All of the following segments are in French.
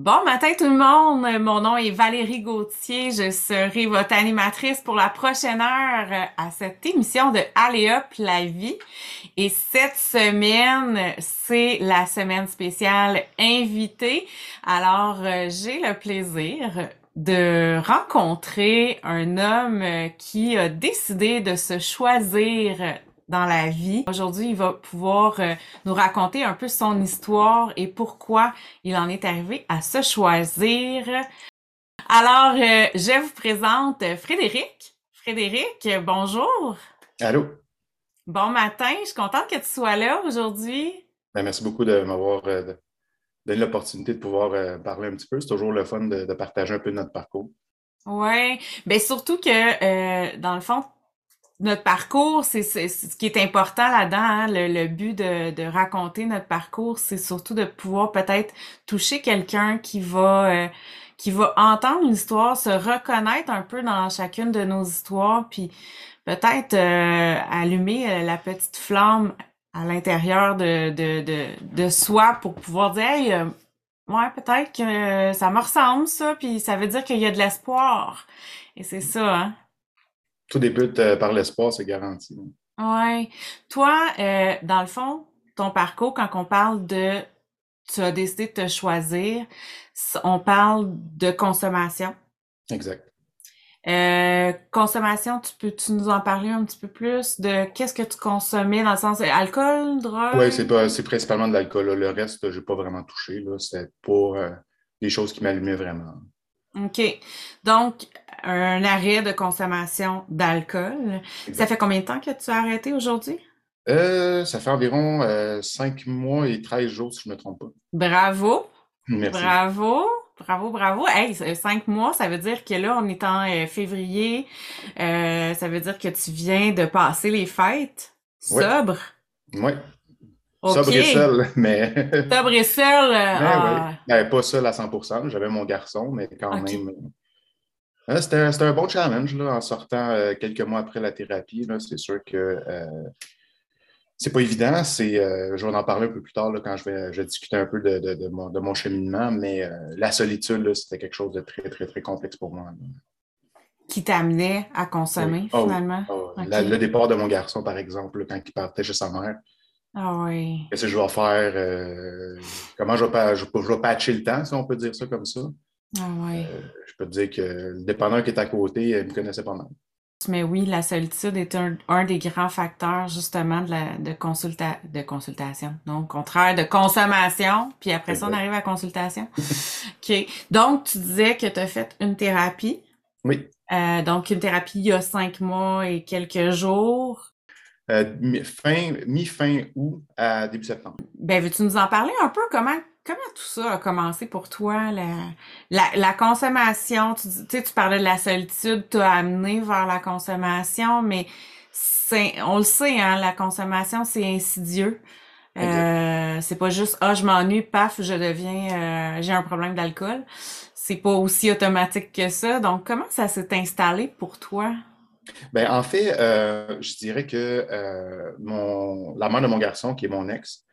Bon matin tout le monde, mon nom est Valérie Gauthier, je serai votre animatrice pour la prochaine heure à cette émission de Alléop la vie. Et cette semaine, c'est la semaine spéciale invitée. Alors, euh, j'ai le plaisir de rencontrer un homme qui a décidé de se choisir dans la vie. Aujourd'hui, il va pouvoir euh, nous raconter un peu son histoire et pourquoi il en est arrivé à se choisir. Alors, euh, je vous présente Frédéric. Frédéric, bonjour. Allô. Bon matin, je suis contente que tu sois là aujourd'hui. Ben, merci beaucoup de m'avoir euh, donné l'opportunité de pouvoir parler un petit peu. C'est toujours le fun de, partager un peu notre parcours. Oui, ben surtout que dans le fond, notre parcours, c'est ce qui est important là-dedans. Hein, le, but de, de, raconter notre parcours, c'est surtout de pouvoir peut-être toucher quelqu'un qui va euh, qui va entendre l'histoire, se reconnaître un peu dans chacune de nos histoires, puis peut-être euh, allumer euh, la petite flamme à l'intérieur de, de, de, de, soi pour pouvoir dire hey, ouais, peut-être que ça me ressemble ça, puis ça veut dire qu'il y a de l'espoir. Et c'est ça, hein? Tout débute euh, par l'espoir, c'est garanti. Oui. Toi, euh, dans le fond, ton parcours, quand on parle de tu as décidé de te choisir, on parle de consommation. Exact. Euh, consommation, tu peux-tu nous en parler un petit peu plus de qu'est-ce que tu consommais dans le sens alcool, drogue? Oui, c'est pas c'est principalement de l'alcool. Le reste, j'ai pas vraiment touché. C'est pour des choses qui m'allumaient vraiment. OK. Donc, un arrêt de consommation d'alcool. Ça fait combien de temps que tu as arrêté aujourd'hui? Euh, ça fait environ euh, 5 mois et 13 jours, si je ne me trompe pas. Bravo! Merci. Bravo! Bravo, bravo. Hey, cinq mois, ça veut dire que là, on est en euh, février. Euh, ça veut dire que tu viens de passer les fêtes sobre. Oui. Sobre et seul, mais. Sobre et seul. Ben, ah. ben, pas seul à 100% J'avais mon garçon, mais quand même. Hein, c'était un bon challenge là, en sortant euh, quelques mois après la thérapie. C'est sûr que euh, c'est pas évident. Euh, je vais en parler un peu plus tard quand je vais, discuter un peu de, mon, cheminement, mais la solitude, c'était quelque chose de très, très, très complexe pour moi. Qui t'amenait à consommer ah finalement? Ah le départ de mon garçon, par exemple, quand il partait chez sa mère. Ah oui. Qu'est-ce que je vais faire? comment je vais, je, je vais patcher le temps, si on peut dire ça comme ça? Ah ouais. Euh, je peux te dire que le dépendant qui est à côté, il me connaissait pas mal. Mais oui, la solitude est un, des grands facteurs justement de, la, de, consulta de consultation. Donc, contraire de consommation, puis après ça, on arrive à consultation. OK. Donc, tu disais que tu as fait une thérapie. Oui. Euh, donc, une thérapie il y a cinq mois et quelques jours. Euh, fin, mi-fin août à début septembre. Ben, veux-tu nous en parler un peu? Comment comment tout ça a commencé pour toi? La, la, consommation, tu, sais, tu parlais de la solitude, t'as amené vers la consommation, mais c'est, on le sait, hein, la consommation, c'est insidieux. Euh, c'est pas juste ah je m'ennuie paf je deviens euh, j'ai un problème d'alcool c'est pas aussi automatique que ça donc comment ça s'est installé pour toi? Ben en fait euh, je dirais que mon la mère de mon garçon qui est mon ex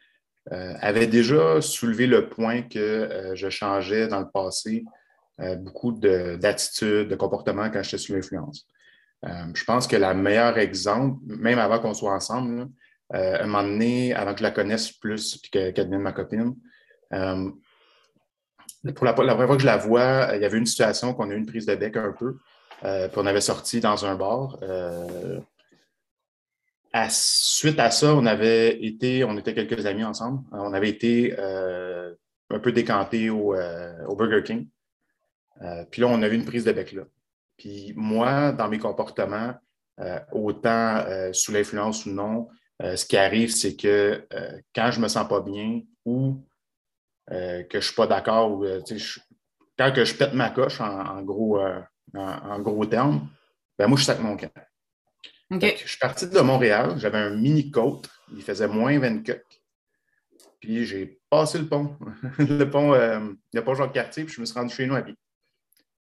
euh, avait déjà soulevé le point que euh, je changeais dans le passé euh, beaucoup d'attitudes, de, comportements quand j'étais sous l'influence. je pense que le meilleur exemple, même avant qu'on soit ensemble, un moment donné, avant que je la connaisse plus et qu'elle devienne ma copine, pour la, première fois que je la vois, il y avait une situation qu'on a eu une prise de bec un peu. puis on avait sorti dans un bar suite à ça, on avait été, on était quelques amis ensemble. On avait été euh, un peu décantés au, euh, Burger King. Euh, puis là, on a eu une prise de bec là. Puis moi, dans mes comportements, autant sous l'influence ou non, ce qui arrive, c'est que quand je me sens pas bien ou que je suis pas d'accord ou quand que je pète ma coche en, gros, en, gros termes, ben moi, je sac mon camp. Je suis parti de Montréal, j'avais un mini côte, il faisait moins 24. Puis j'ai passé le pont, le pont, euh, le pont Jacques-Cartier, puis je me suis rendu chez nous à pied.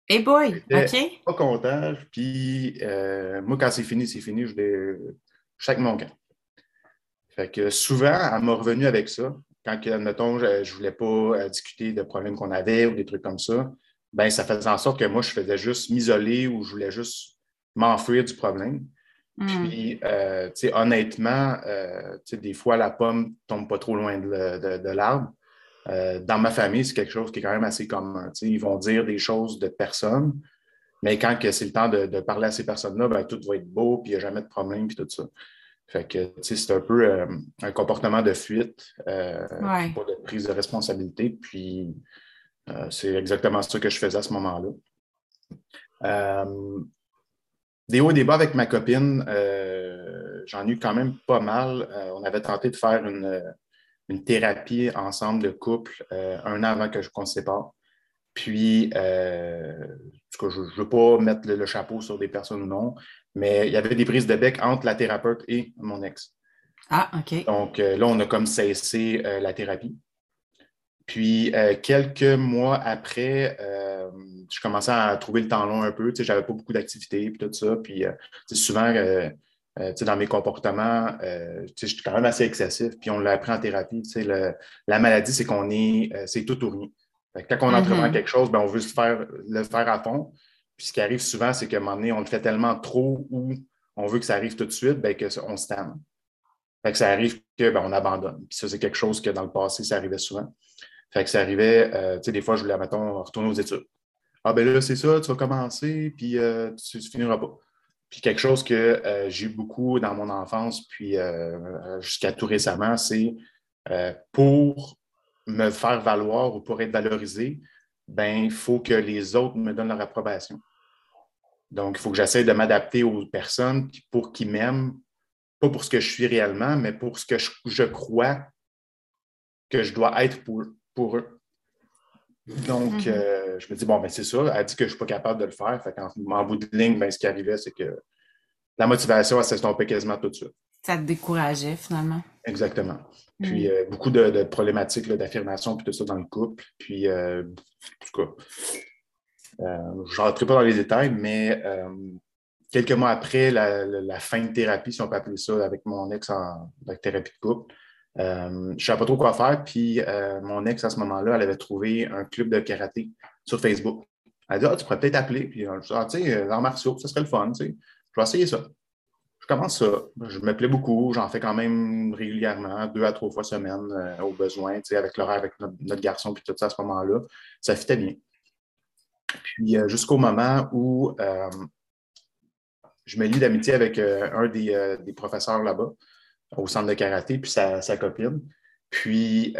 Hey boy, OK. Pas content. Puis euh, moi, quand c'est fini, c'est fini, je, chaque mon camp. Fait que souvent, elle m'a revenu avec ça. quand, admettons, je ne voulais pas euh, discuter de problèmes qu'on avait ou des trucs comme ça, ben ça faisait en sorte que moi, je faisais juste m'isoler ou je voulais juste m'enfuir du problème. Puis, euh, tu sais, honnêtement, euh, tu sais, des fois, la pomme tombe pas trop loin de, l'arbre. dans ma famille, c'est quelque chose qui est quand même assez commun. Tu sais, ils vont dire des choses de personnes, mais quand c'est le temps de, parler à ces personnes-là, ben, tout va être beau, puis il n'y a jamais de problème, puis tout ça. Fait que, c'est un peu euh, un comportement de fuite, euh, pas de prise de responsabilité. Puis, euh, c'est exactement ça que je faisais à ce moment-là. Des hauts et des bas avec ma copine, j'en ai eu quand même pas mal. on avait tenté de faire une, thérapie ensemble de couple un an avant que je qu'on se sépare. Puis, je ne veux pas mettre le, chapeau sur des personnes ou non, mais il y avait des prises de bec entre la thérapeute et mon ex. Ah, OK. Donc euh, là, on a comme cessé euh, la thérapie. Puis euh, quelques mois après, je commençais à trouver le temps long un peu. Tu sais, j'avais pas beaucoup d'activités et tout ça. Puis souvent, dans mes comportements, je suis quand même assez excessif. Puis on l'a appris en thérapie. la maladie, c'est qu'on est, c'est tout ou rien. quand on entreprend mm-hmm. quelque chose, ben, on veut se faire, le faire à fond. Puis ce qui arrive souvent, c'est qu'à un moment donné, on le fait tellement trop ou on veut que ça arrive tout de suite, bien, qu'on se. Fait que ça arrive qu'on ben, abandonne. Puis ça, c'est quelque chose que dans le passé, ça arrivait souvent. Fait que ça arrivait, euh, tu sais, des fois, je voulais, mettons, retourner aux études. Ah, ben là, c'est ça, tu vas commencer, puis euh, tu, finiras pas. Puis quelque chose que euh, j'ai eu beaucoup dans mon enfance, puis jusqu'à tout récemment, c'est pour me faire valoir ou pour être valorisé, ben, il faut que les autres me donnent leur approbation. Donc, il faut que j'essaie de m'adapter aux personnes pour qu'ils m'aiment, pas pour ce que je suis réellement, mais pour ce que je, crois que je dois être pour, pour eux. Donc, mm-hmm. euh, je me dis, bon, ben c'est ça, elle dit que je ne suis pas capable de le faire. Fait en, bout de ligne, ben, ce qui arrivait, c'est que la motivation, elle s'estompait quasiment tout de suite. Ça te décourageait finalement. Exactement. Puis mm. euh, beaucoup de, problématiques d'affirmation puis tout ça dans le couple. Puis, euh, en tout cas, euh, je ne rentrerai pas dans les détails, mais quelques mois après la, fin de thérapie, si on peut appeler ça, avec mon ex en thérapie de couple, je ne savais pas trop quoi faire. Puis mon ex, à ce moment-là, elle avait trouvé un club de karaté sur Facebook. Elle a dit Ah, tu pourrais peut-être appeler. Puis je dit Ah, tu sais, l'art martiaux, ça serait le fun. Tu sais. Je vais essayer ça je commence ça. Je me plais beaucoup. J'en fais quand même régulièrement, deux à trois fois semaine euh, au besoin, avec l'horaire avec notre, garçon, puis tout ça à ce moment-là. Ça fitait bien. Puis euh, jusqu'au moment où euh, je me lie d'amitié avec un des, professeurs là-bas, au centre de karaté, puis sa, copine. Puis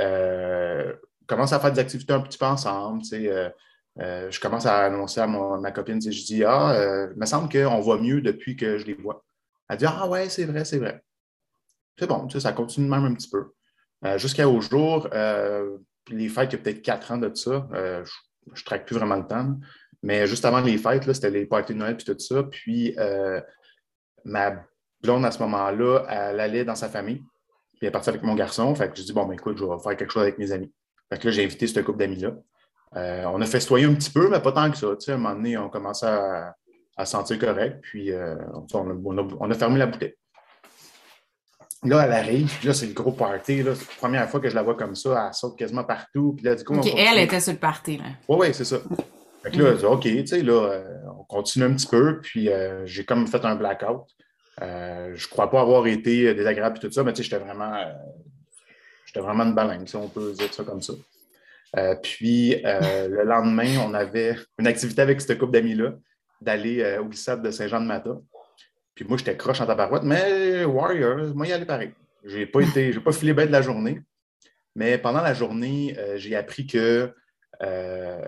commence à faire des activités un petit peu ensemble. je commence à annoncer à ma copine, je dis Ah, il me semble qu'on voit mieux depuis que je les vois. Elle dit Ah ouais, c'est vrai, c'est vrai. C'est bon, ça continue même un petit peu. Euh, jusqu'à au jour, euh, les fêtes, il y a peut-être quatre ans de ça. Euh, je ne traque plus vraiment le temps. Mais juste avant les fêtes, c'était les parties de Noël et tout ça. Puis ma blonde, à ce moment-là, elle allait dans sa famille. Puis elle est partie avec mon garçon. Fait que je dis Bon, ben écoute, je vais faire quelque chose avec mes amis. Fait que là, j'ai invité ce couple d'amis-là. on a festoyé un petit peu, mais pas tant que ça. Tu sais, à un moment donné, on commençait à, à sentir correct. Puis euh, on, a, fermé la bouteille. Là, elle arrive, puis là, c'est le gros party. C'est la première fois que je la vois comme ça. Elle saute quasiment partout. Puis là, du coup, elle était sur le party. Oui, oui, c'est ça. Fait que là, OK, tu sais, là, euh, on continue un petit peu. Puis euh, j'ai comme fait un blackout. Je ne crois pas avoir été désagréable et tout ça, mais j'étais vraiment, j'étais vraiment une baleine, si on peut dire ça comme ça. puis le lendemain, on avait une activité avec cette couple d'amis-là d'aller euh, au glissade de Saint-Jean-de-Mata. Puis moi, j'étais croche en tabarouette, mais Warriors, moi, y aller pareil. Je n'ai pas, été, pas filé bête de la journée. Mais pendant la journée, euh, j'ai appris que euh,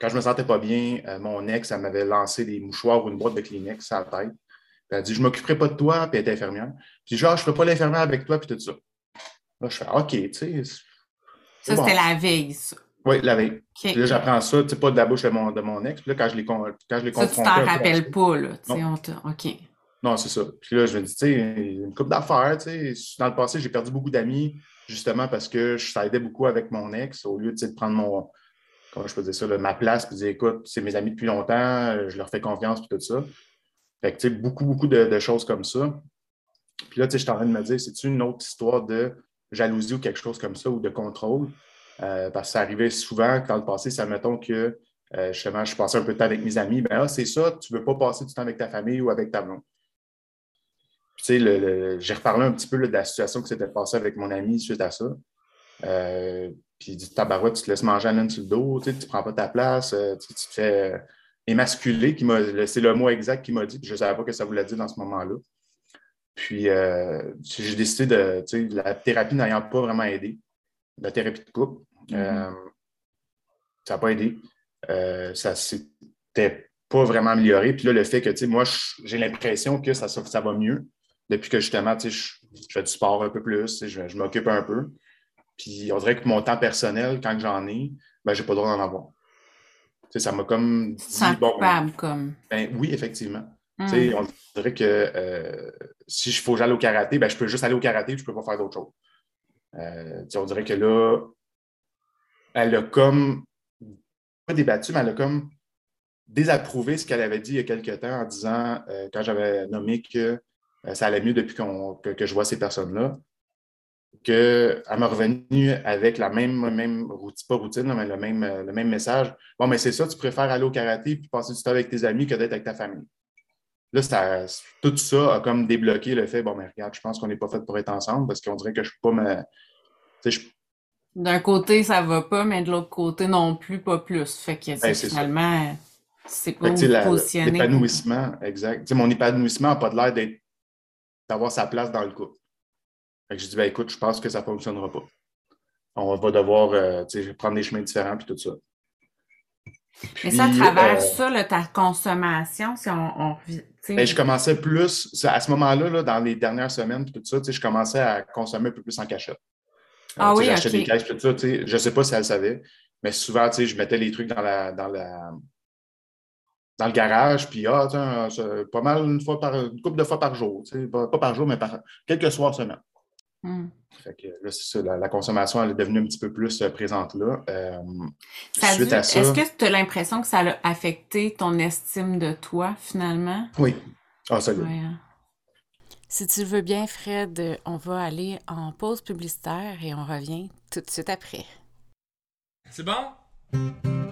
quand je me sentais pas bien, mon ex, elle m'avait lancé des mouchoirs ou une boîte de Kleenex à la tête. Elle a dit Je ne m'occuperai pas de toi, puis elle était infirmière. Puis genre, je ne fais pas l'infirmière avec toi, puis tout ça. Là, je fais OK, tu sais. Ça, c'était la veille, ça. Oui, la veille. là, j'apprends ça, tu sais, pas de la bouche de mon, de mon ex. Puis là, quand je l'ai quand je Ça, tu t'en rappelles pas, là. Tu sais, on OK. Non, c'est ça. Puis là, je me dis, tu sais, une coupe d'affaires, tu sais. Dans le passé, j'ai perdu beaucoup d'amis, justement parce que ça aidait beaucoup avec mon ex, au lieu de prendre mon, comment je peux dire ça, ma place, puis dire, écoute, c'est mes amis depuis longtemps, je leur fais confiance, puis tout ça. Fait que, beaucoup, beaucoup de, choses comme ça. Puis là, je suis en train de me dire, c'est-tu une autre histoire de jalousie ou quelque chose comme ça ou de contrôle? parce que ça arrivait souvent dans le passé, ça mettons que justement, je passais un peu de temps avec mes amis, ben ah, c'est ça, tu ne veux pas passer du temps avec ta famille ou avec ta blonde. Tu sais, j'ai reparlé un petit peu de la situation qui s'était passée avec mon ami suite à ça. puis il dit Tabarouette, tu te laisses manger à laine sur le dos, tu ne prends pas ta place, tu, te fais émasculé, c'est le mot exact qu'il m'a dit, je ne savais pas que ça voulait dire dans ce moment-là. Puis euh, j'ai décidé de, tu sais, la thérapie n'ayant pas vraiment aidé, la thérapie de couple, mm-hmm. euh, ça n'a pas aidé. Euh, ça s'était pas vraiment amélioré. Puis là, le fait que, tu sais, moi, j'ai l'impression que ça, ça va mieux depuis que justement, tu sais, je, fais du sport un peu plus, je, je m'occupe un peu. Puis on dirait que mon temps personnel, quand j'en ai, ben, je n'ai pas le droit d'en avoir. Tu sais, ça m'a comme dit, bon, comme. Ben, oui, effectivement. Tu sais, mm. on dirait que euh, si il faut que j'aille au karaté, ben, je peux juste aller au karaté et je ne peux pas faire d'autre chose. Euh, on dirait que là, elle a comme, pas débattu, mais elle a comme désapprouvé ce qu'elle avait dit il y a quelques temps en disant, euh, quand j'avais nommé que ça allait mieux depuis que, que, je vois ces personnes-là, qu'elle m'a revenu avec la même, même routine, pas routine, mais le même, le même message. Bon, mais c'est ça, tu préfères aller au karaté et passer du temps avec tes amis que d'être avec ta famille. Là, tout ça a comme débloqué le fait, bon, mais regarde, je pense qu'on n'est pas fait pour être ensemble parce qu'on dirait que je ne peux pas me. D'un côté, ça va pas, mais de l'autre côté non plus, pas plus. Fait que ben, finalement, c'est pas. L'épanouissement, exact. mon épanouissement n'a pas l'air d'être d'avoir sa place dans le couple. Fait que je dis, ben écoute, je pense que ça ne fonctionnera pas. On va devoir euh, prendre des chemins différents puis tout ça. Mais ça, à travers euh, ça, ta consommation, si on, ben, je commençais plus, à ce moment-là, dans les dernières semaines, tout ça, je commençais à consommer un peu plus en cachette. Euh, ah oui, J'achetais des caisses, tout ça. Je ne sais pas si elle savait, mais souvent, je mettais les trucs dans la, dans la, dans le garage, puis ah, pas mal une fois par une couple de fois par jour. Pas, pas, par jour, mais par quelques soirs semaine. Hmm. Fait que là, c'est ça, la, consommation, elle est devenue un petit peu plus euh, présente là. Euh, suite à ça. Est-ce que tu as l'impression que ça a affecté ton estime de toi, finalement? Oui. Ah, ça hein. Si tu veux bien, Fred, on va aller en pause publicitaire et on revient tout de suite après. C'est bon?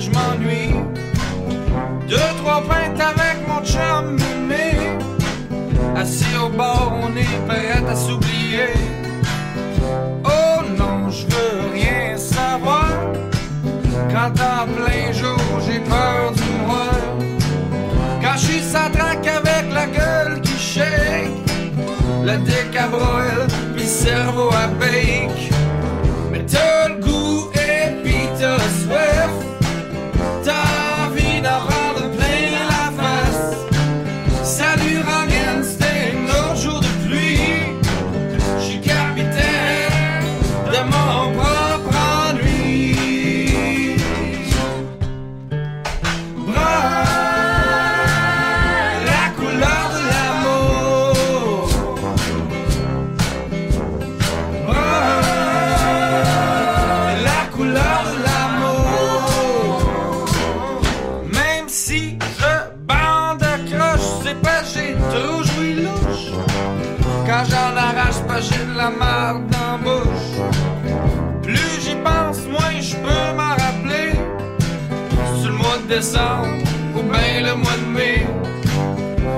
Je m'ennuie. Deux, trois pintes avec mon chum mimé. Assis au bord, on est prêt à s'oublier. Oh non, je veux rien savoir. Quand en plein jour, j'ai peur du noir. Quand je suis traque avec Le dick à pis cerveau à bake. Ou bien le mois de mai.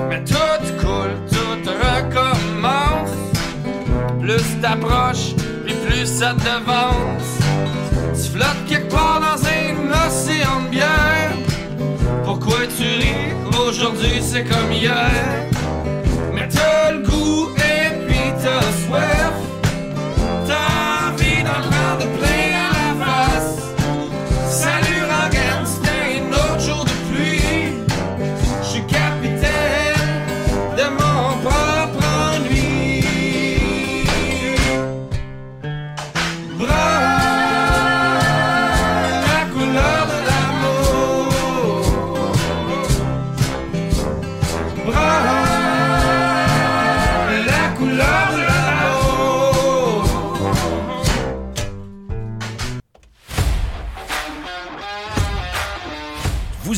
Mais tout coule, tout recommence. Plus t'approches, puis plus ça t'avance. Tu flottes quelque part dans un océan de bière. Pourquoi tu ris? Aujourd'hui c'est comme hier. Mais t'as le goût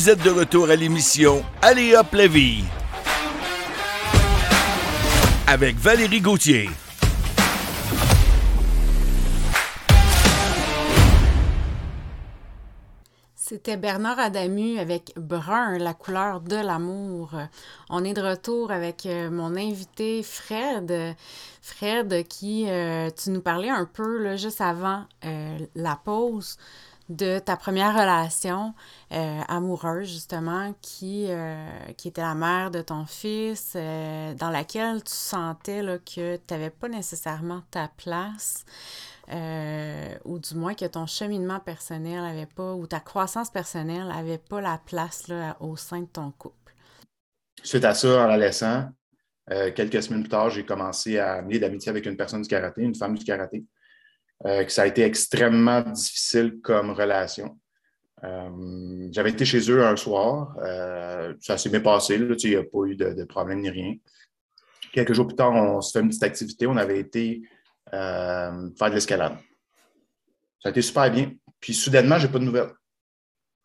Vous êtes de retour à l'émission Allez hop la vie avec Valérie Gauthier. C'était Bernard Adamu avec Brun, la couleur de l'amour. On est de retour avec euh, mon invité Fred. Fred, qui euh, tu nous parlais un peu là, juste avant euh, la pause de ta première relation amoureuse, justement, qui, qui était la mère de ton fils, dans laquelle tu sentais là, que tu n'avais pas nécessairement ta place. Euh, ou du moins que ton cheminement personnel avait pas, ou ta croissance personnelle avait pas la place là, au sein de ton couple? Suite à ça, en adolescent, euh, quelques semaines plus tard, j'ai commencé à amener d'amitié avec une personne du karaté, une femme du karaté. Euh, que ça a été extrêmement difficile comme relation. J'avais été chez eux un soir, ça s'est bien passé, il n'y a pas eu de, de, problème ni rien. Quelques jours plus tard, on se fait une petite activité. On avait été euh, faire de l'escalade. Ça a été super bien. Puis soudainement, je n'ai pas de nouvelles.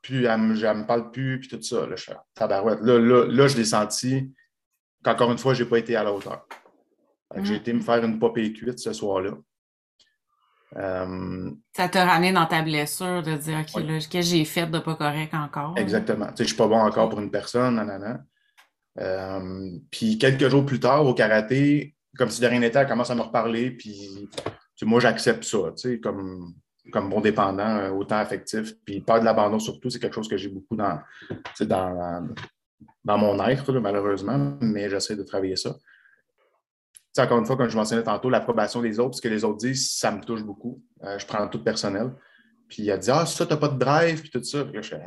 Puis elle ne me, parle plus, puis tout ça. Là, je tabarouette. Là, là, je l'ai senti qu'encore une fois, je n'ai pas été à la hauteur. J'ai mm. été me faire une popée cuite ce soir-là. Euh, ça t'a ramené dans ta blessure de dire OK, là, que j'ai fait de pas correct encore? Exactement. Tu sais, je suis pas bon encore pour une personne, nanana. Euh, puis quelques jours plus tard, au karaté, comme si de rien n'était, elle commence à me reparler, puis moi, j'accepte ça, comme, comme bon dépendant, euh, autant affectif. Puis peur de l'abandon, surtout, c'est quelque chose que j'ai beaucoup dans, dans, dans mon être, malheureusement, mais j'essaie de travailler ça. Encore une fois, comme je mentionnais tantôt, l'approbation des autres, ce que les autres disent, ça me touche beaucoup. Euh, je prends tout personnel. Puis elle dit Ah, ça, t'as pas de drive, puis tout ça. Puis je fais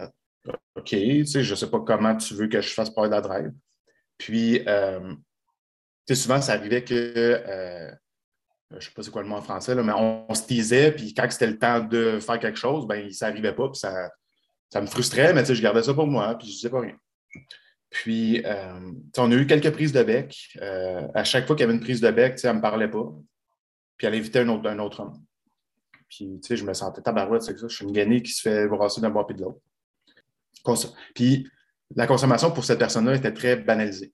OK, tu sais, je sais pas comment tu veux que je fasse part de la drive. Puis, euh, souvent, ça arrivait que, euh, je ne sais pas c'est quoi le mot en français, mais on, se teasait, puis quand c'était le temps de faire quelque chose, ben, ça n'arrivait pas, puis ça, ça me frustrait, mais je gardais ça pour moi, puis je ne disais pas rien. Puis, euh, on a eu quelques prises de bec. Euh, à chaque fois qu'il y avait une prise de bec, elle ne me parlait pas. Puis elle invitait un autre, un autre homme. Puis, tu sais, je me sentais tabarouette, c'est ça. Je suis une gainée qui se fait brasser d'un bord puis de l'autre. Puis, la consommation pour cette personne-là était très banalisée.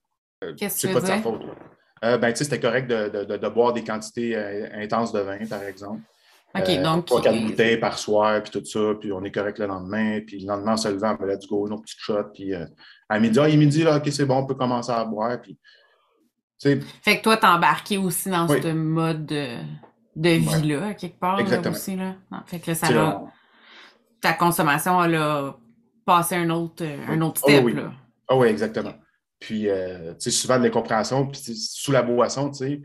Qu'est-ce que tu veux dire? Faute, euh, ben, c'était correct de, boire des quantités euh, intenses de vin, par exemple. OK, euh, donc. Trois, quatre bouteilles par soir, puis tout ça, puis on est correct le lendemain. Puis le lendemain, en se levant, on me let's go, nos petites shots. Puis à midi, ah, il est midi, là, OK, c'est bon, on peut commencer à boire. Puis, fait que toi, t'es embarqué aussi dans ce mode de, vie-là, quelque part. Exactement. aussi, là. fait que ça va. Ta consommation, elle a passé un autre, un autre step, oui. là. Ah oui, exactement. Puis, euh, tu sais, souvent de l'incompréhension, puis sous la boisson, tu sais,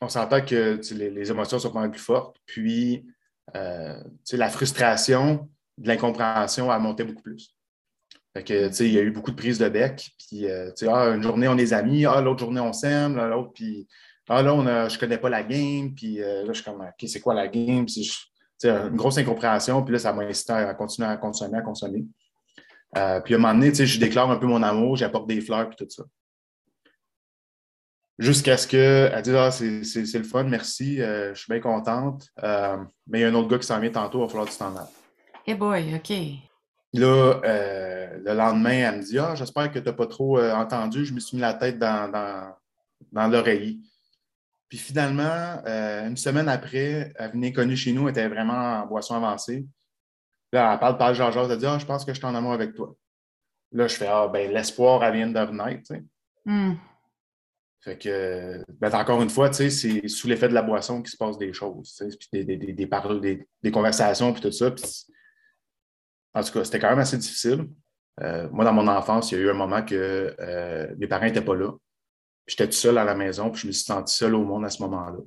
on s'entend que les, émotions sont pas plus fortes. Puis, euh, la frustration de l'incompréhension a monté beaucoup plus. Il y a eu beaucoup de prises de bec. Puis, euh, ah, une journée, on est amis. Ah, l'autre journée, on s'aime. L'autre, puis, ah, là, on a, je connais pas la game. Puis, là, je suis comme, OK, c'est quoi la game? Une grosse incompréhension. Puis là, ça m'a incité à continuer à consommer, à consommer. Euh, puis à un moment donné, je déclare un peu mon amour, j'apporte des fleurs, puis tout ça. Jusqu'à ce qu'elle dise Ah, c'est le fun, merci, euh, je suis bien contente. Euh, mais il y a un autre gars qui s'en vient tantôt, il va falloir que tu t'en ailles. Hey boy, OK. Là, le lendemain, elle me dit Ah, j'espère que tu n'as pas trop entendu. Je me suis mis la tête dans, dans, dans l'oreiller. Puis finalement, une semaine après, elle venait connue chez nous, elle était vraiment en boisson avancée. Là, elle parle, parle, genre, elle dit Ah, je pense que je suis en amour avec toi. Là, je fais Ah, ben, l'espoir, elle vient de renaître, tu sais. Hmm. Fait que, ben, encore une fois, c'est sous l'effet de la boisson qu'il se passe des choses, puis des, des, des, des, des, conversations, puis tout ça. en tout cas, c'était quand même assez difficile. Euh, moi, dans mon enfance, il y a eu un moment que euh, mes parents n'étaient pas là. J'étais tout seul à la maison, puis je me suis senti seul au monde à ce moment-là.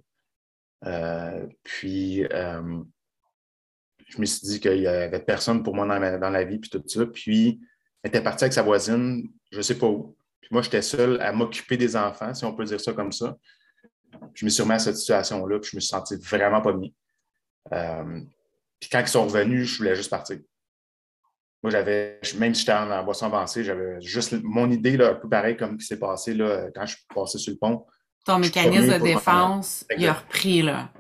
Euh, puis, je me suis dit qu'il n'y avait personne pour moi dans, la vie, puis tout ça. Puis, elle était partie avec sa voisine, je ne sais pas où. Puis moi, j'étais seul à m'occuper des enfants, si on peut dire ça comme ça. Je me suis remis à cette situation-là, puis je me suis senti vraiment pas bien. Euh, puis quand ils sont revenus, je voulais juste partir. moi, j'avais, même si j'étais en, boisson avancée, j'avais juste mon idée, là, un peu pareil comme ce qui s'est passé là, quand je suis passé sur le pont. Ton mécanisme de défense, il a repris, là.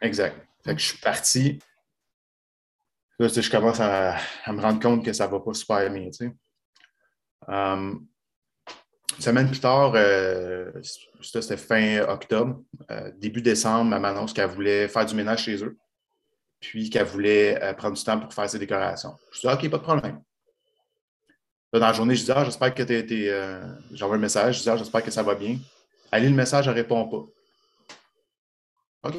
Exact. Fait que je suis parti. Là, je commence à, me rendre compte que ça ne va pas super bien. Um, une semaine plus tard, euh, c'était fin octobre, euh, début décembre, elle m'annonce qu'elle voulait faire du ménage chez eux, puis qu'elle voulait euh, prendre du temps pour faire ses décorations. Je dis OK, pas de problème. dans la journée, je dis ah, j'espère que tu. J'envoie un message, je dis ah, j'espère que ça va bien. Elle lit le message, elle répond pas. OK.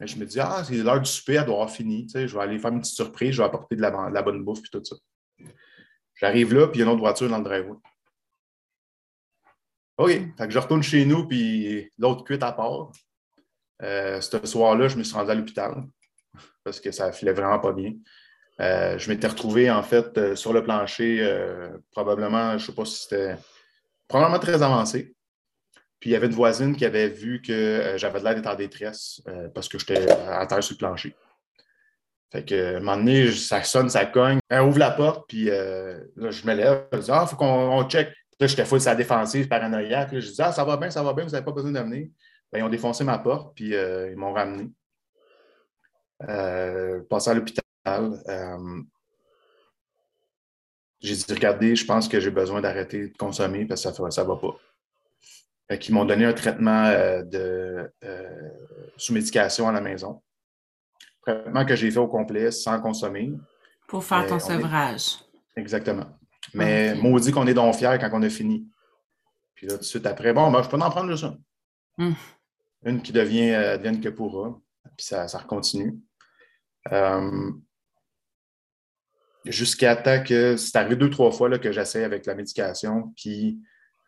je me dis, ah, c'est l'heure du souper, elle doit avoir fini. je vais aller faire une petite surprise, je vais apporter de la, bonne bouffe et tout ça. J'arrive là, puis il y a une autre voiture dans le driveway. OK. Fait que je retourne chez nous, puis l'autre cuite à part. Euh, ce soir-là, je me suis rendu à l'hôpital parce que ça filait vraiment pas bien. Euh, je m'étais retrouvé, en fait, euh, sur le plancher, probablement, je ne sais pas si c'était probablement très avancé. Puis il y avait une voisine qui avait vu que j'avais l'air d'être en détresse parce que j'étais à terre sur le plancher. Fait que, à un moment donné, ça sonne, ça cogne. Elle ouvre la porte, puis là, je me lève. Je dis Ah, faut qu'on check. Là, j'étais full sa défensive, paranoïaque. je dis Ah, ça va bien, ça va bien, vous n'avez pas besoin de venir. Ben, ils ont défoncé ma porte, puis ils m'ont ramené. passé à l'hôpital. j'ai dit Regardez, je pense que j'ai besoin d'arrêter de consommer parce que ça ne ça va pas qui m'ont donné un traitement euh, de, euh, sous médication à la maison. Traitement que j'ai fait au complet sans consommer. Pour faire ton sevrage. Exactement. Mais maudit qu'on est donc fiers quand on a fini. Puis là, tout de suite après, bon, ben, je peux en prendre juste un. Hmm. Une qui devient, euh, devient que pourra. Puis ça, ça continue. Jusqu'à temps que c'est arrivé deux, trois fois là, que j'essaie avec la médication, puis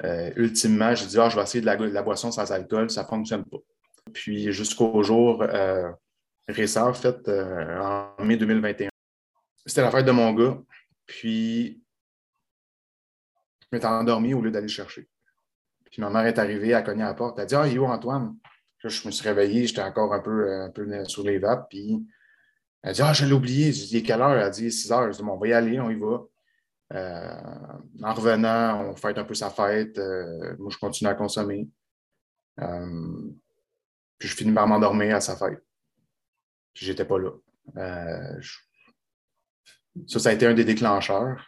euh, ultimement, j'ai dit, ah, je vais essayer de la, boisson sans alcool, ça ne fonctionne pas. Puis jusqu'au jour euh, récent, en fait, euh, en mai 2021, c'était la fête de mon gars. Puis, je m'étais endormi au lieu d'aller le chercher. Puis ma mère est arrivée, elle a cogné à la porte. Elle a dit Ah, yo, Antoine? je me suis réveillé, j'étais encore un peu, un peu sur les vapes. Puis elle a dit Ah, je l'ai oublié. J'ai dit Quelle heure? Elle a dit 6 heures. Je dit On va y aller, on y va. Euh, en revenant, on fête un peu sa fête. Euh, moi, je continue à consommer. Euh, puis je finis par m'endormir à sa fête. Puis j'étais pas là. Ça, ça a été un des déclencheurs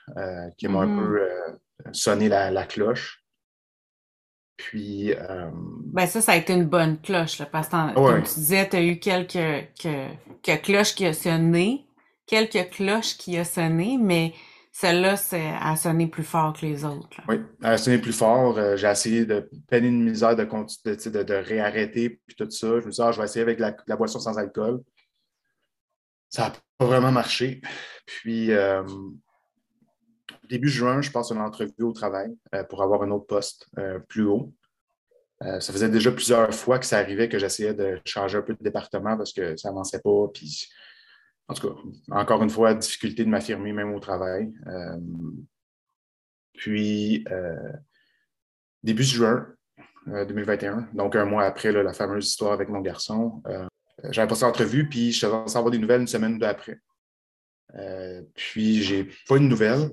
qui m'a un mm-hmm. peu sonné la, cloche. Puis. Ben ça, ça a été une bonne cloche, parce que comme tu disais, tu as eu quelques, quelques, cloches qui ont sonné, quelques cloches qui ont sonné, mais celle-là, a sonné plus fort que les autres. Oui, elle a sonné plus fort. Euh, j'ai essayé de peiner une misère de, de, de, réarrêter, puis tout ça. Je me suis dit, ah, je vais essayer avec la, boisson sans alcool. Ça n'a pas vraiment marché. Puis, euh, début juin, je passe une entrevue au travail euh, pour avoir un autre poste plus haut. ça faisait déjà plusieurs fois que ça arrivait que j'essayais de changer un peu de département parce que ça n'avançait pas. Puis en tout cas, encore une fois, difficulté de m'affirmer même au travail. Euh, puis, euh, début juin 2021, euh, donc un mois après la fameuse histoire avec mon garçon, j'avais passé l'entrevue, puis je devais savoir des nouvelles une semaine d'après. puis, j'ai pas une nouvelle.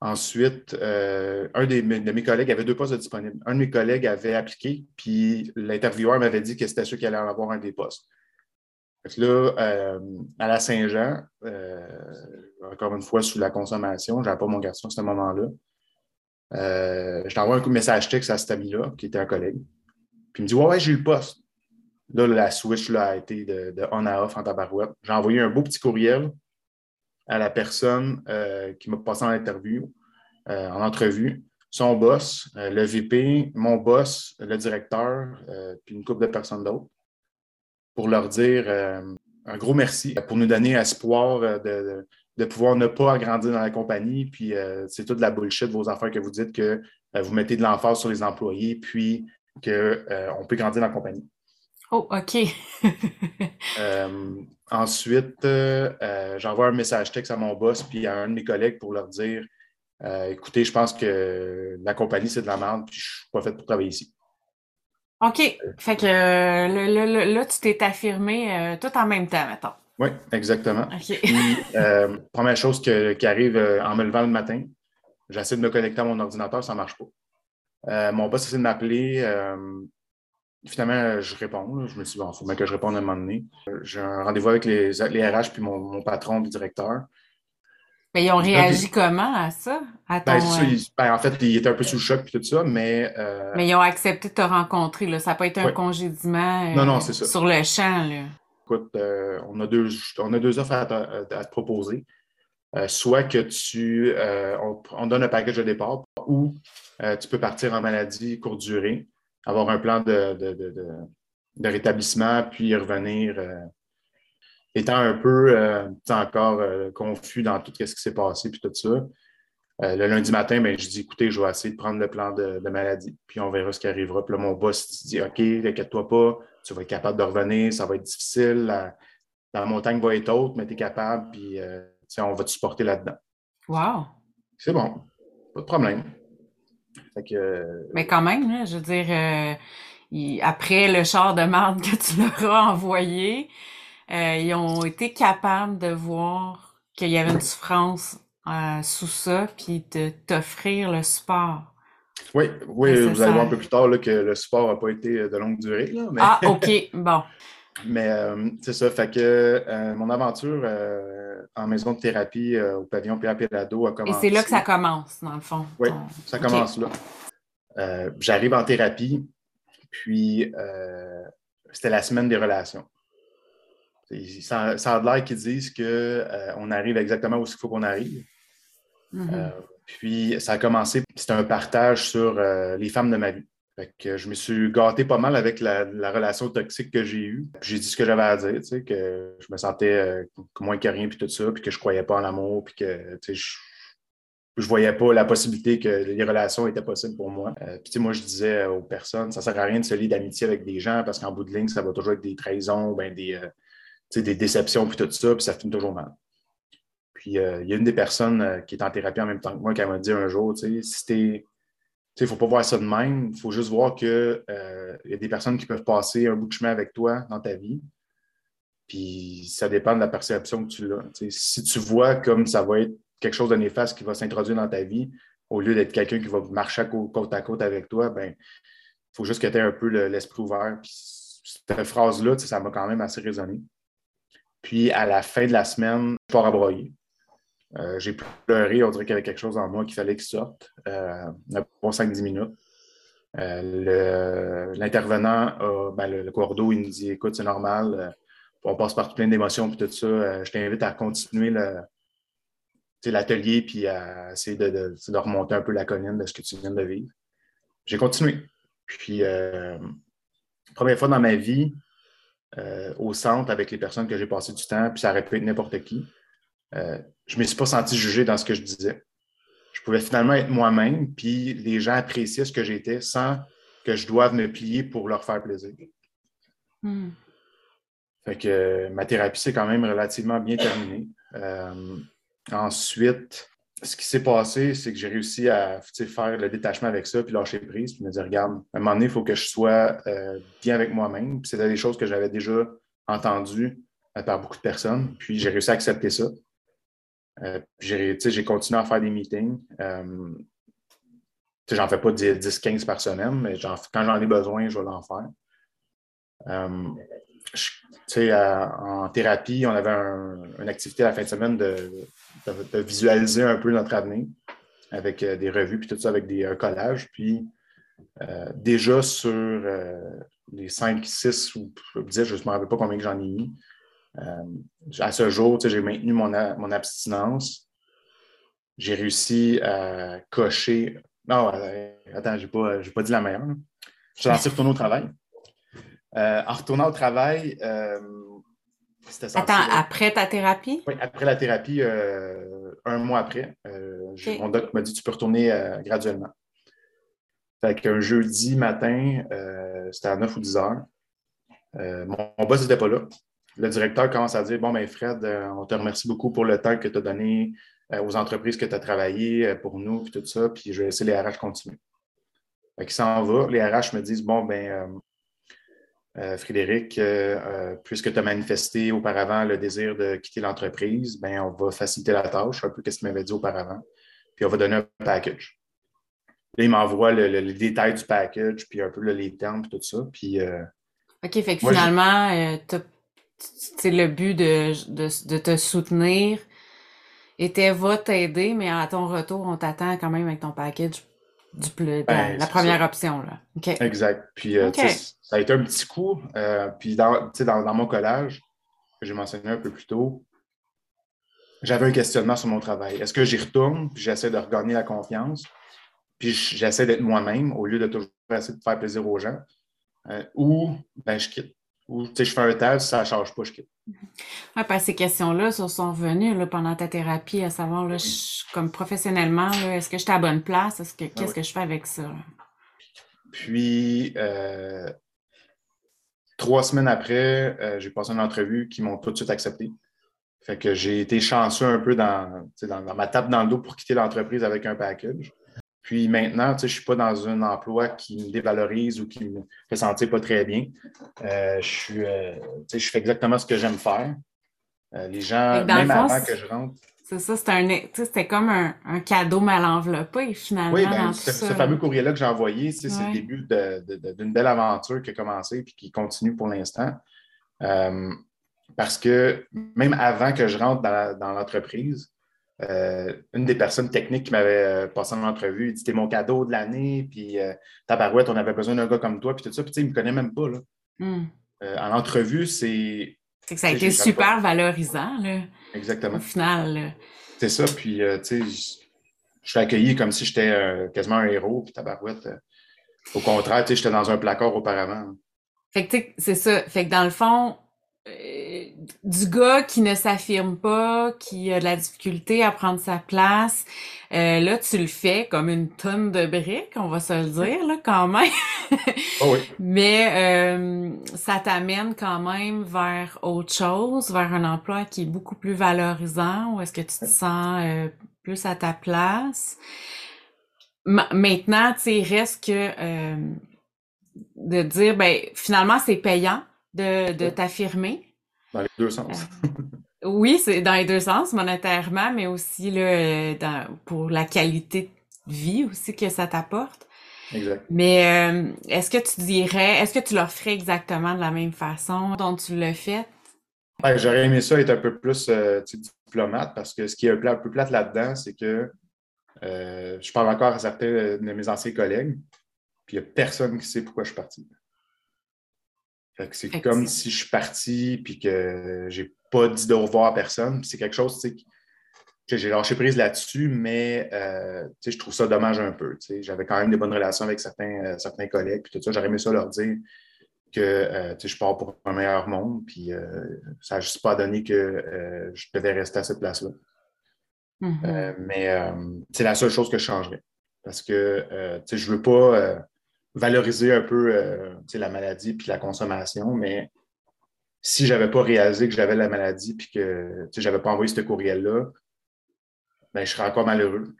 Ensuite, un des, de mes collègues avait deux postes disponibles. Un de mes collègues avait appliqué, puis l'intervieweur m'avait dit que c'était ceux qui allaient en avoir un des postes là, euh, à la Saint-Jean, euh, encore une fois, sous la consommation, je n'avais pas mon garçon à ce moment-là. Euh, je t'envoie un coup de message texte à cet ami-là, qui était un collègue. Puis il me dit Ouais, ouais, j'ai eu le poste. Là, la switch là, a été de, on à off en tabarouette. J'ai envoyé un beau petit courriel à la personne qui m'a passé en interview, en entrevue, son boss, le VP, mon boss, le directeur, puis une couple de personnes d'autres pour leur dire euh, un gros merci pour nous donner espoir euh, de, pouvoir ne pas agrandir dans la compagnie. Puis euh, c'est toute la bullshit, vos affaires que vous dites que vous mettez de l'emphase sur les employés, puis qu'on peut grandir dans la compagnie. Oh, OK. ensuite, j'envoie un message texte à mon boss puis à un de mes collègues pour leur dire écoutez, je pense que la compagnie, c'est de la merde, puis je ne suis pas fait pour travailler ici. OK. Fait que là, tu t'es affirmé euh, tout en même temps, mettons. Oui, exactement. Puis, euh, première chose que- qui arrive euh, en me levant le matin, j'essaie de me connecter à mon ordinateur, ça ne marche pas. Euh, mon boss essaie de m'appeler. Finalement, je réponds. Je me suis dit, bon, il faut bien que je réponde à un moment donné. Euh, J'ai un rendez-vous avec les, les RH puis mon, mon patron puis directeur. Mais ils ont réagi comment à ça? À ton, Ben, ça, euh, ben, en fait, il était un peu sous le choc puis tout ça, mais, euh, Mais ils ont accepté de te rencontrer, là. Ça n'a pas été un Ouais. congédiement euh, Non, non, c'est ça. sur le champ, là. écoute, euh, on, a deux, on a deux offres à, te- à te proposer. Soit que tu, on, on donne un package de départ ou tu peux partir en maladie courte durée, avoir un plan de, de, de- rétablissement, puis y revenir. euh, étant un peu euh, encore euh, confus dans tout ce qui s'est passé, puis tout ça. Le lundi matin, ben, je dis écoutez, je vais essayer de prendre le plan de, maladie, puis on verra ce qui arrivera. Puis là, mon boss dit OK, inquiète-toi pas, tu vas être capable de revenir, ça va être difficile, la, la montagne va être haute, mais tu es capable, puis on va te supporter là-dedans. Wow! C'est bon, pas de problème. Fait que, euh, Mais quand même, là, je veux dire, euh, après le char de marde que tu leur as envoyé, euh, ils ont été capables de voir qu'il y avait une souffrance euh, sous ça, puis de t'offrir le support. oui, oui vous ça. allez voir un peu plus tard là, que le support n'a pas été de longue durée, là, mais, Ah, OK, bon. Mais euh, c'est ça. Fait que euh, mon aventure euh, en maison de thérapie au pavillon Pierre Pelado a Et commencé. c'est là que ça commence, dans le fond. Oui. ton- Ça commence là. J'arrive en thérapie, puis c'était la semaine des relations. Ça, ça a l'air qu'ils disent qu'on arrive exactement où il faut qu'on arrive. Mhm. Euh, puis ça a commencé, c'était un partage sur les femmes de ma vie. Fait que je me suis gâté pas mal avec la, la relation toxique que j'ai eue. J'ai dit ce que j'avais à dire, tu sais, que je me sentais euh, moins que rien, puis tout ça, puis que je croyais pas en l'amour, puis que je, je voyais pas la possibilité que les relations étaient possibles pour moi. Euh, puis moi, je disais aux personnes, ça sert à rien de se lier d'amitié avec des gens parce qu'en bout de ligne, ça va toujours être des trahisons, ben des, euh, tu sais, des déceptions, puis tout ça, puis ça finit toujours mal. Puis euh, il y a une des personnes euh, qui est en thérapie en même temps que moi qui m'a dit un jour, tu sais, si t'es. Il ne faut pas voir ça de même. Il faut juste voir qu'il y a des personnes qui peuvent passer un bout de chemin avec toi dans ta vie. Puis ça dépend de la perception que tu as. Si tu vois comme ça va être quelque chose de néfaste qui va s'introduire dans ta vie, au lieu d'être quelqu'un qui va marcher côte à côte avec toi, ben il faut juste que tu aies un peu le- l'esprit ouvert. Puis cette phrase-là, ça m'a quand même assez résonné. Puis à la fin de la semaine, je pars à broyer. Euh, j'ai pleuré, on dirait qu'il y avait quelque chose en moi qu'il fallait qu'il sorte. Euh, un bon 5-10 minutes. Euh, L'intervenant, ben, le, le cordeau, il nous dit Écoute, c'est normal, on passe par plein d'émotions, puis tout ça. Je t'invite à continuer l'atelier, puis à essayer de, remonter un peu la colline de ce que tu viens de vivre. J'ai continué. Puis, première fois dans ma vie, au centre avec les personnes que j'ai passé du temps, puis ça aurait pu être n'importe qui. Je ne me suis pas senti jugé dans ce que je disais. Je pouvais finalement être moi-même, puis les gens appréciaient ce que j'étais sans que je doive me plier pour leur faire plaisir. Mhm. Fait que euh, ma thérapie s'est quand même relativement bien terminée. Euh, ensuite, ce qui s'est passé, c'est que j'ai réussi à faire le détachement avec ça, puis lâcher prise, puis me dire, regarde, à un moment donné, il faut que je sois euh, bien avec moi-même. Puis c'était des choses que j'avais déjà entendues par beaucoup de personnes. Puis j'ai réussi à accepter ça. Euh, j'ai continué à faire des meetings. Euh, j'en fais pas 10-15 par semaine, mais quand j'en ai besoin, je vais l'en faire. Euh, euh, en thérapie, on avait un- une activité à la fin de semaine de, de- visualiser un peu notre avenir avec des revues, puis tout ça, avec des un collage. Puis déjà sur les 5, 6 ou 10, je ne me rappelle pas combien que j'en ai mis. Euh, à ce jour, j'ai maintenu mon, abstinence. J'ai réussi à cocher. Non, euh, attends, je n'ai pas, dit la meilleure. Je suis censé retourner au travail. Euh, en retournant au travail, euh, c'était Attends, après ta thérapie? oui, après la thérapie, euh, un mois après, mon doc m'a dit tu peux retourner graduellement. Fait qu'un jeudi matin, c'était à 9 ou 10 heures. mon boss n'était pas là. Le directeur commence à dire Bon, ben Fred, euh, on te remercie beaucoup pour le temps que tu as donné euh, aux entreprises que tu as travaillé euh, pour nous, puis tout ça, puis je vais laisser les RH continuer. Fait qu'il s'en va. Les RH me disent Bon, ben, euh, Frédéric, euh, puisque tu as manifesté auparavant le désir de quitter l'entreprise, ben, on va faciliter la tâche, un peu ce qu'il m'avait dit auparavant, puis on va donner un package. Là, il m'envoie le, le, les détails du package, puis un peu là, les termes, puis tout ça. Puis, OK, fait que moi, finalement, c'est le but de, de, de, te soutenir était va t'aider, mais à ton retour, on t'attend quand même avec ton package du ben, la première option. Là. Exact. Puis euh, ça a été un petit coup. Euh, puis dans, dans, dans, mon collège, que j'ai mentionné un peu plus tôt, j'avais un questionnement sur mon travail. Est-ce que j'y retourne, puis j'essaie de regagner la confiance, puis j'essaie d'être moi-même au lieu de toujours essayer de faire plaisir aux gens, euh, ou ben, je quitte ou je fais un test, ça ne change pas, je quitte. Oui, parce que ces questions-là sont venues là, pendant ta thérapie, à savoir, là, comme professionnellement, est-ce que je suis à la bonne place? Est-ce que, ah qu'est-ce que je fais avec ça? Puis, euh, trois semaines après, euh, j'ai passé une entrevue qui m'ont tout de suite accepté. Fait que j'ai été chanceux un peu dans, dans, dans ma tape dans le dos pour quitter l'entreprise avec un package. Puis maintenant, je ne suis pas dans un emploi qui me dévalorise ou qui me fait sentir pas très bien. Euh, je, euh, je fais exactement ce que j'aime faire. Euh, les gens, même avant que je rentre. C'est ça, c'était comme un, cadeau mal enveloppé, finalement. Oui, ben, ce, fameux courrier-là que j'ai envoyé, c'est le début d'une belle aventure qui a commencé et qui continue pour l'instant. parce que même avant que je rentre dans l'entreprise, euh, une des personnes techniques qui m'avait euh, passé en entrevue, il dit T'es mon cadeau de l'année, puis euh, ta barouette, on avait besoin d'un gars comme toi, puis tout ça. Puis, tu sais, il ne me connaît même pas. Là. Hmm. en entrevue, c'est. C'est que ça a été super valorisant, là. Exactement. Au final. C'est ça, puis, tu sais, je suis accueilli comme si j'étais quasiment un héros, puis ta barouette. au contraire, tu sais, j'étais dans un placard auparavant. Fait que, tu sais, c'est ça. Fait que dans le fond, du gars qui ne s'affirme pas, qui a de la difficulté à prendre sa place. Euh, là, tu le fais comme une tonne de briques, on va se le dire, là, quand même. oh oui. Mais euh, ça t'amène quand même vers autre chose, vers un emploi qui est beaucoup plus valorisant, ou est-ce que tu te sens euh, plus à ta place? maintenant, tu sais, reste que de dire, ben, finalement, c'est payant de, de t'affirmer. Dans les deux sens. Euh, oui, c'est dans les deux sens, monétairement, mais aussi là, dans, pour la qualité de vie aussi que ça t'apporte. Exact. Mais euh, est-ce que tu dirais, est-ce que tu leur ferais exactement de la même façon dont tu l'as fait? J'aurais aimé ça être un peu plus euh, diplomate parce que ce qui est un peu, un peu plate là-dedans, c'est que je parle encore à certains de mes anciens collègues, puis il n'y a personne qui sait pourquoi je suis parti. C'est comme si je suis parti puis que j'ai pas dit de revoir à personne. C'est quelque chose que j'ai lâché prise là-dessus, mais euh, je trouve ça dommage un peu. J'avais quand même des bonnes relations avec certains, euh, certains collègues, puis tout ça. J'aurais aimé ça leur dire que euh, je pars pour un meilleur monde, puis ça n'a juste pas donné que je devais rester à cette place-là. Mm-hmm. mais c'est la seule chose que je changerais. Parce que je ne veux pas valoriser un peu euh, la maladie puis la consommation, mais si je n'avais pas réalisé que j'avais la maladie puis que je n'avais pas envoyé ce courriel-là, ben, je serais encore malheureux.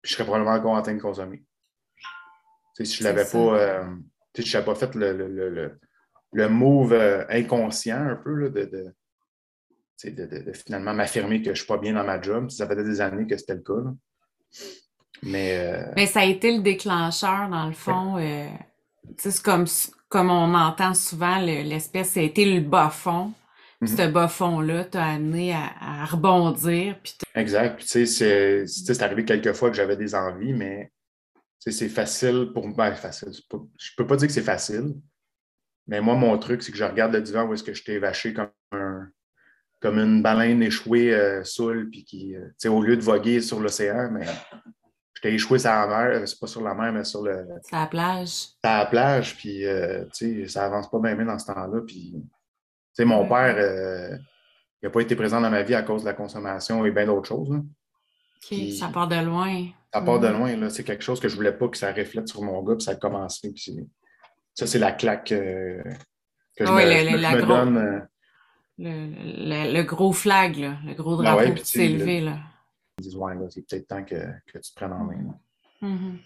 Puis je serais probablement encore en train de consommer. si je l'avais pas, euh, je n'avais pas fait le, le, le, move euh, inconscient un peu de, de, finalement m'affirmer que je ne suis pas bien dans ma job. Ça faisait des années que c'était le cas. Mais, euh, Mais ça a été le déclencheur, dans le fond. Euh, c'est comme, comme on entend souvent, l'espèce, ça a été le bas fond. Mhm. Ce bas fond-là t'a amené à, rebondir. exact. tu sais, c'est arrivé quelques fois que j'avais des envies, mais c'est facile pour moi. Ben, facile. je peux pas dire que c'est facile, mais moi, mon truc, c'est que je regarde le divan où est-ce que je t'ai vaché comme comme une baleine échouée euh, saoule, puis qui, euh, au lieu de voguer sur l'océan, mais J'étais échoué sur la mer, euh, c'est pas sur la mer, mais sur le. Sur la plage. Sur la plage, puis euh, tu sais, ça avance pas bien, dans ce temps-là. Puis, tu sais, mon père, euh, il n'a pas été présent dans ma vie à cause de la consommation et bien d'autres choses. OK, ça part de loin. Ça part de mm. loin, là. C'est quelque chose que je voulais pas que ça reflète sur mon gars, puis ça a commencé. Puis ça, c'est la claque que je me, donne. Le, le, gros flag, là, le gros ah drapeau qui s'est élevé. Là disent Ouais, c'est peut-être temps que, que, tu te prennes en main. Mhm.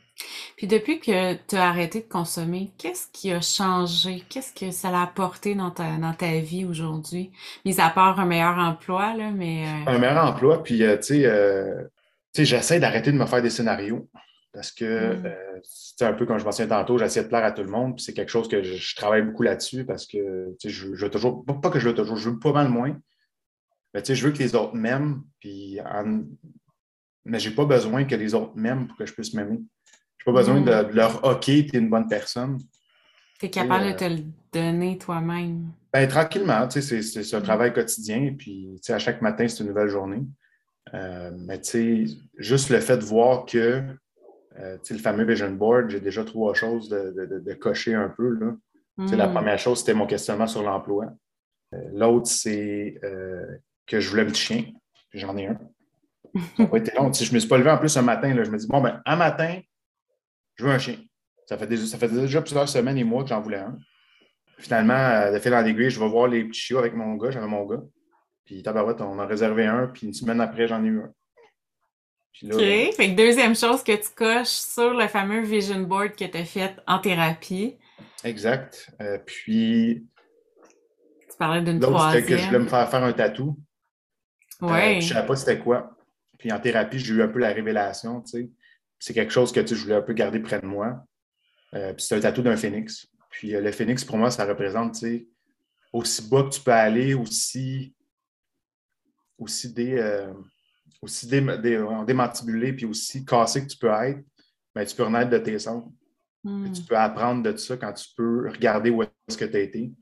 Puis depuis que tu as arrêté de consommer, qu'est-ce qui a changé? Qu'est-ce que ça a apporté dans ta, dans ta vie aujourd'hui? Mis à part un meilleur emploi, là, mais... euh, Un meilleur emploi, puis euh, tu sais, euh, tu sais, j'essaie d'arrêter de me faire des scénarios parce que c'est un peu comme je mentionnais tantôt, j'essaie de plaire à tout le monde, puis c'est quelque chose que je, je travaille beaucoup là-dessus parce que tu sais, je, je veux toujours, pas- que je veux toujours, je veux pas mal moins, mais tu sais, je veux que les autres m'aiment, puis en- mais j'ai pas besoin que les autres m'aiment pour que je puisse m'aimer. J'ai pas besoin de, de leur OK, t'es une bonne personne. T'es capable euh, de te le donner toi-même. Ben, tranquillement, tu sais, c'est, un Mm. travail quotidien, puis tu sais, à chaque matin, c'est une nouvelle journée. Euh, mais tu sais, juste le fait de voir que euh, tu sais, le fameux Vision Board, j'ai déjà trois choses de, de- de- cocher un peu. Là. Tu La Mm. première chose, c'était mon questionnement sur l'emploi. Euh, L'autre, c'est euh, que je voulais un petit chien, j'en ai un. Ça n'a pas été long. Sais, je ne me suis pas levé en plus un matin. Là. Je me dis, bon, ben, un matin, je veux un chien. Ça fait déjà, ça fait déjà plusieurs semaines et mois que j'en voulais un. Finalement, euh, de fil en aiguille, je vais voir les petits chiots avec mon gars. J'avais mon gars. Puis, tabarouette, on en a réservé un. Puis, une semaine après, j'en ai eu un. Là, OK. Fait que deuxième chose que tu coches sur le fameux vision board que tu as fait en thérapie. exact. Euh, puis, Tu parlais d'une l'autre, c'était que je voulais troisième. me faire faire un tatou. Euh, puis je ne savais pas c'était quoi. Puis en thérapie, j'ai eu un peu la révélation, tu sais. C'est quelque chose que tu sais, je voulais un peu garder près de moi. Euh, puis c'est un tatou d'un phénix. Puis euh, le phénix, pour moi, ça représente, tu sais, aussi bas que tu peux aller, aussi, aussi des, euh, aussi dé- dé- ouais, démantibulé, puis aussi cassé que tu peux être, ben, tu peux renaître de tes cendres. Mm. Tu peux apprendre de ça quand tu peux regarder où est-ce que tu as été.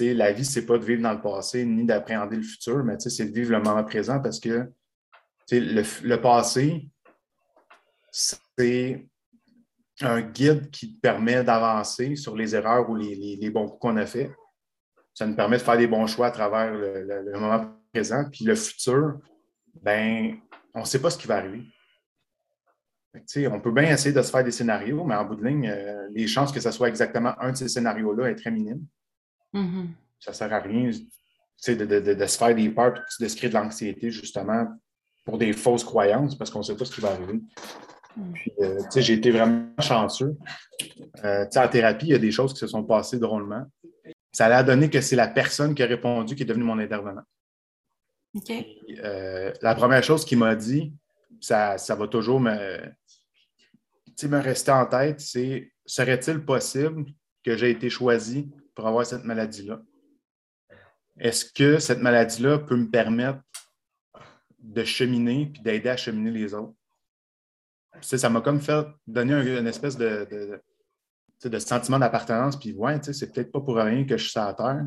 La vie, c'est pas de vivre dans le passé ni d'appréhender le futur, mais c'est de vivre le moment présent parce que le, passé, c'est un guide qui te permet d'avancer sur les erreurs ou les, les- les bons coups qu'on a fait. Ça nous permet de faire des bons choix à travers le, le- le moment présent. Puis le futur, ben, on ne sait pas ce qui va arriver. Que, on peut bien essayer de se faire des scénarios, mais en bout de ligne, euh, les chances que ce soit exactement un de ces scénarios-là est très minime. Mhm. Ça ne sert à rien de, de- de- de se faire des peurs et de se créer de l'anxiété, justement, pour des fausses croyances, parce qu'on ne sait pas ce qui va arriver. Mm. Puis, euh, j'ai été vraiment chanceux. Euh, en thérapie, il y a des choses qui se sont passées drôlement. Ça a donné que c'est la personne qui a répondu qui est devenue mon intervenant. Euh, la première chose qu'il m'a dit, ça, ça va toujours me, me rester en tête, c'est serait-il possible que j'ai été choisi pour avoir cette maladie-là? Est-ce que cette maladie-là peut me permettre de cheminer puis d'aider à cheminer les autres? Ça m'a comme fait donner un- une espèce de, de, sentiment d'appartenance, puis ouais, tu sais, c'est peut-être pas pour rien que je suis la terre.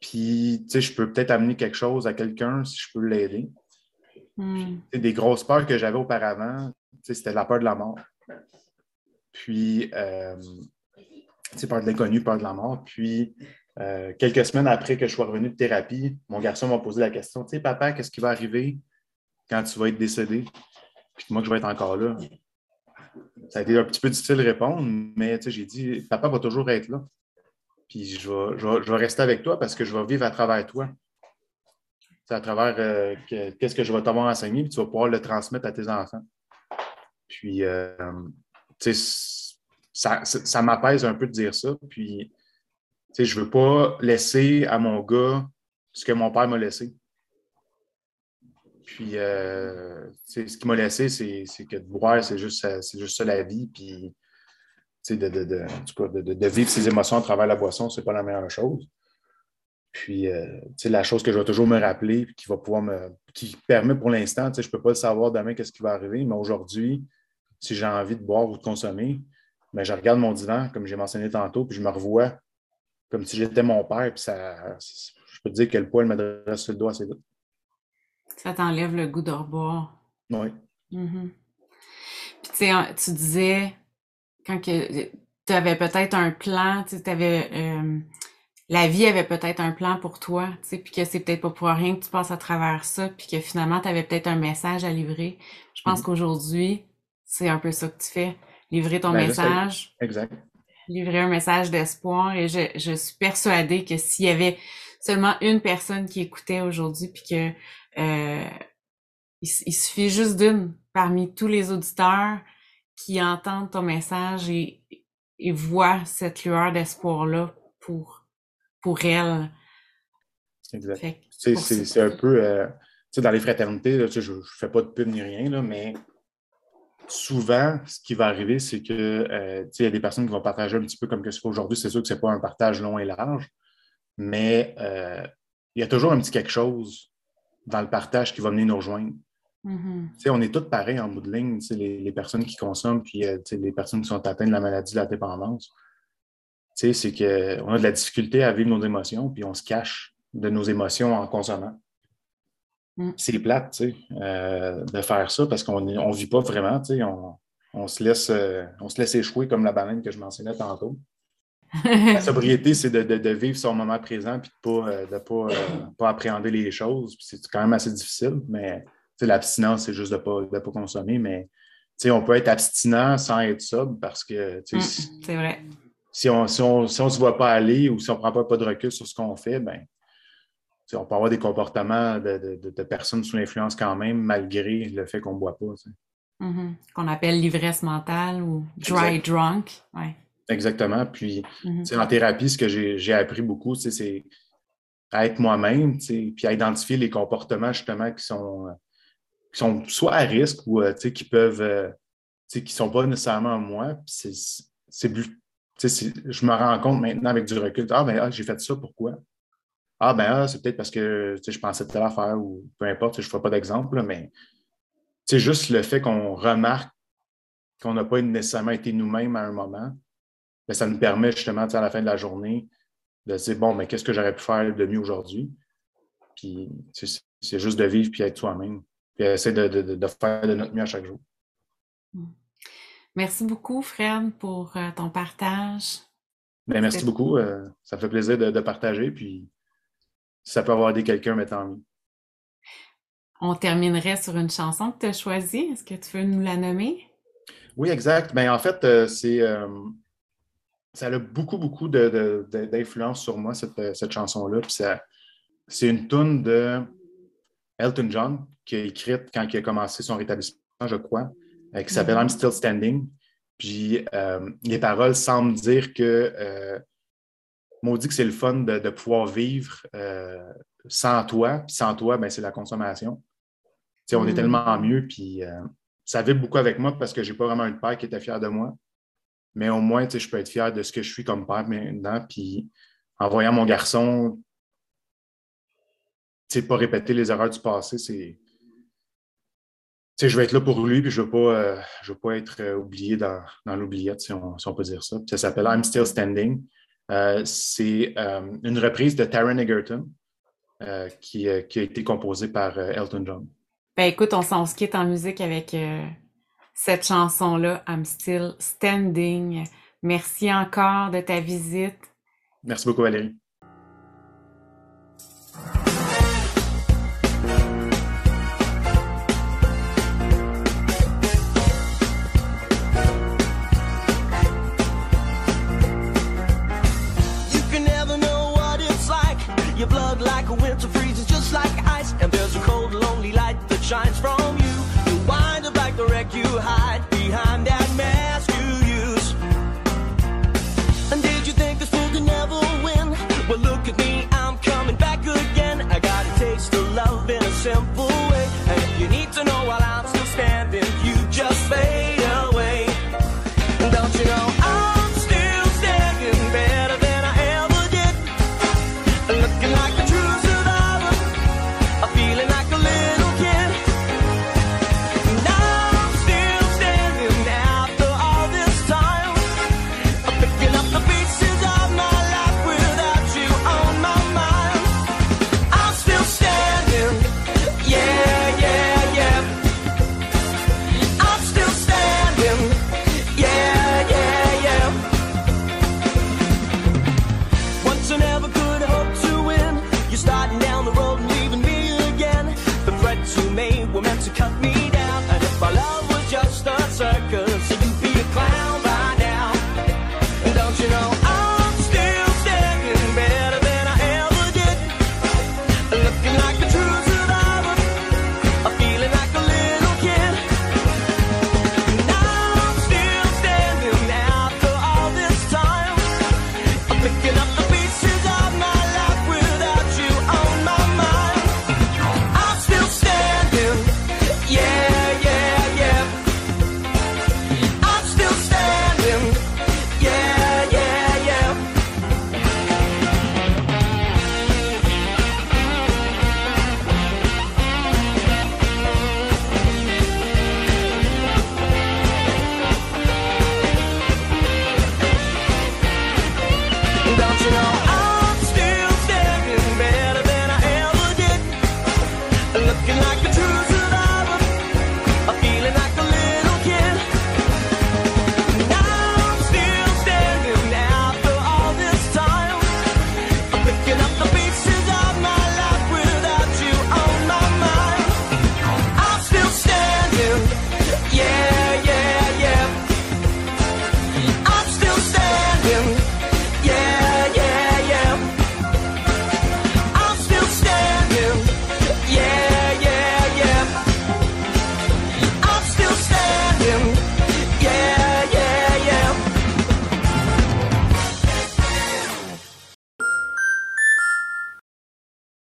Puis, tu sais, je peux peut-être amener quelque chose à quelqu'un si je peux l'aider. Mm. Sais, des grosses peurs que j'avais auparavant, tu sais, c'était la peur de la mort. Puis, euh, tu sais, peur de l'inconnu, peur de la mort. Puis, euh, quelques semaines après que je sois revenu de thérapie, mon garçon m'a posé la question, tu sais, papa, qu'est-ce qui va arriver quand tu vas être décédé? Puis moi, que je vais être encore là. Ça a été un petit peu difficile de répondre, mais j'ai dit, papa va toujours être là. Puis je vais, rester avec toi parce que je vais vivre à travers toi. À travers euh, que- qu'est-ce que je vais t'avoir enseigné, puis tu vas pouvoir le transmettre à tes enfants. Puis, euh, ça, ça, ça m'apaise un peu de dire ça. Puis, je ne veux pas laisser à mon gars ce que mon père m'a laissé. Puis, euh, ce qu'il m'a laissé, c'est que de boire, c'est juste, juste ça la vie. Puis, de, de, de, de- vivre ses émotions à travers la boisson, c'est pas la meilleure chose. Puis, euh, la chose que je vais toujours me rappeler, puis qui va pouvoir me. qui permet pour l'instant, je ne peux pas le savoir demain qu'est-ce qui va arriver, mais aujourd'hui, si j'ai envie de boire ou de consommer, je regarde mon divan, comme j'ai mentionné tantôt, puis je me revois comme si j'étais mon père, puis ça. Je peux te dire que le poil me dresse sur le doigt assez vite. Ça t'enlève le goût de reboire. Oui. Mhm. Puis tu sais, tu disais, quand que tu avais peut-être un plan, tu avais la vie avait peut-être un plan pour toi, tu sais, puis que c'est peut-être pas pour rien que tu passes à travers ça, puis que finalement tu avais peut-être un message à livrer. Je pense Mhm. qu'aujourd'hui, c'est un peu ça que tu fais, livrer ton Ben, message, Exact. Livrer un message d'espoir et je, je suis persuadée que s'il y avait seulement une personne qui écoutait aujourd'hui puis que euh, il, suffit juste d'une parmi tous les auditeurs qui entendent ton message et, et voient cette lueur d'espoir-là pour, pour elle. Exact. C'est un peu, euh, dans les fraternités, je ne fais pas de pub ni rien, là, mais souvent, ce qui va arriver, c'est que euh, il y a des personnes qui vont partager un petit peu comme que c'est aujourd'hui. C'est sûr que ce n'est pas un partage long et large, mais euh, il y a toujours un petit quelque chose dans le partage qui va venir nous rejoindre. Mm-hmm. On est tous pareils en bout de ligne, les, les, personnes qui consomment, puis euh, les personnes qui sont atteintes de la maladie de la dépendance. C'est qu'on a de la difficulté à vivre nos émotions, puis on se cache de nos émotions en consommant. Mm. C'est plate, tu sais, euh, de faire ça parce qu'on ne vit pas vraiment, tu sais, on, on, se laisse, euh, on se laisse échouer comme la baleine que je mentionnais tantôt. la sobriété, c'est de, de, vivre son moment présent et de ne pas, de pas, euh, pas, appréhender les choses. C'est quand même assez difficile, mais l'abstinence, c'est juste de ne pas, de pas consommer. Mais on peut être abstinent sans être sobre parce que mm, c'est vrai. Si on ne si on, si on se voit pas aller ou si on ne prend pas, pas de recul sur ce qu'on fait, ben, on peut avoir des comportements de, personnes sous l'influence quand même, malgré le fait qu'on ne boit pas. Mm-hmm. Qu'on appelle l'ivresse mentale ou dry drunk. Exactement. Puis, mm-hmm. en thérapie, ce que j'ai appris beaucoup, c'est à être moi-même, puis à identifier les comportements justement qui sont, qui sont soit à risque ou euh, qui peuvent, euh, qui ne sont pas nécessairement moi. C'est je me rends compte maintenant avec du recul, ah, ben, ah, j'ai fait ça, pourquoi? Ah, ben, ah, c'est peut-être parce que je pensais de telle affaire ou peu importe, je ne ferai pas d'exemple, mais c'est juste le fait qu'on remarque qu'on n'a pas nécessairement été nous-mêmes à un moment, ben, ça nous permet justement à la fin de la journée de se dire bon, mais qu'est-ce que j'aurais pu faire de mieux aujourd'hui? Puis c'est juste de vivre puis être soi-même. Puis essayer de, de, faire de notre mieux à chaque jour. Merci beaucoup, Fred, pour euh, ton partage. Ben, merci beaucoup. Euh, ça me fait plaisir de, partager. Puis ça peut avoir aidé quelqu'un, mais tant mieux. On terminerait sur une chanson que tu as choisie. Est-ce que tu veux nous la nommer? Oui, exact. Ben, en fait, euh, c'est euh, ça a beaucoup, beaucoup d'influence sur moi, cette, cette chanson-là. C'est une tune de Elton John qui a écrite quand il a commencé son rétablissement, je crois, euh, qui s'appelle mm-hmm. I'm Still Standing. Puis les paroles semblent dire que maudit que c'est le fun de, pouvoir vivre euh, sans toi. Puis sans toi, ben, c'est la consommation. on est mm. tellement mieux. Puis euh, ça vibre beaucoup avec moi parce que je n'ai pas vraiment un père qui était fier de moi. Mais au moins, je peux être fier de ce que je suis comme père maintenant. Puis en voyant mon garçon, pas répéter les erreurs du passé, c'est. je vais être là pour lui, puis je ne veux, pas, euh, veux pas être oublié dans, dans l'oubliette, si on, si on, peut dire ça. ça s'appelle I'm Still Standing. Euh, c'est euh, une reprise de Taron Egerton euh, qui, a été composée par Elton John. Ben écoute, on s'en quitte en musique avec cette chanson-là, I'm Still Standing. Merci encore de ta visite. Merci beaucoup, Valérie.